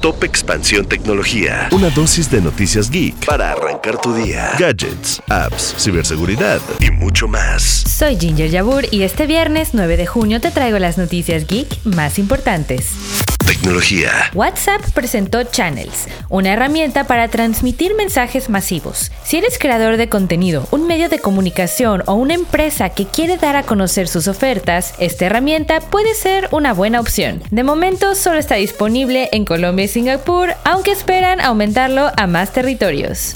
Top Expansión Tecnología. Una dosis de noticias geek para arrancar tu día. Gadgets, apps, ciberseguridad y mucho más. Soy Ginger Yabur y este viernes 9 de junio te traigo las noticias geek más importantes. Tecnología. WhatsApp presentó Channels, una herramienta para transmitir mensajes masivos. Si eres creador de contenido, un medio de comunicación o una empresa que quiere dar a conocer sus ofertas, esta herramienta puede ser una buena opción. De momento solo está disponible en Colombia y Singapur, aunque esperan aumentarlo a más territorios.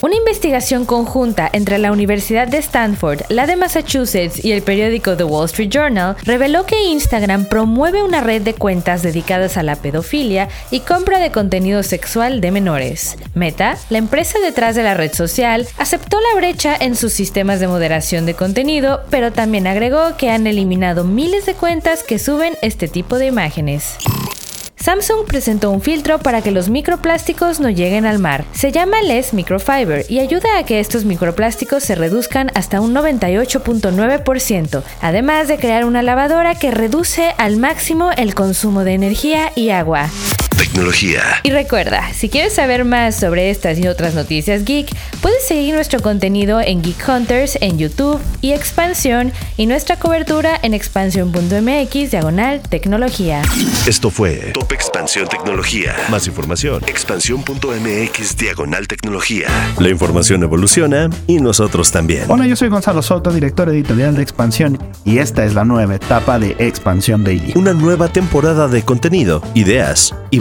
Una investigación conjunta entre la Universidad de Stanford, la de Massachusetts y el periódico The Wall Street Journal reveló que Instagram promueve una red de cuentas dedicadas a la pedofilia y compra de contenido sexual de menores. Meta, la empresa detrás de la red social, aceptó la brecha en sus sistemas de moderación de contenido, pero también agregó que han eliminado miles de cuentas que suben este tipo de imágenes. Samsung presentó un filtro para que los microplásticos no lleguen al mar. Se llama Less Microfiber y ayuda a que estos microplásticos se reduzcan hasta un 98.9%, además de crear una lavadora que reduce al máximo el consumo de energía y agua. Tecnología. Y recuerda, si quieres saber más sobre estas y otras noticias geek, puedes seguir nuestro contenido en Geek Hunters en YouTube y Expansión y nuestra cobertura en expansión.mx diagonal tecnología. Esto fue Top Expansión Tecnología. Más información. Expansión.mx diagonal tecnología. La información evoluciona y nosotros también. Hola, yo soy Gonzalo Soto, director editorial de Expansión, y esta es la nueva etapa de Expansión Daily. Una nueva temporada de contenido, ideas y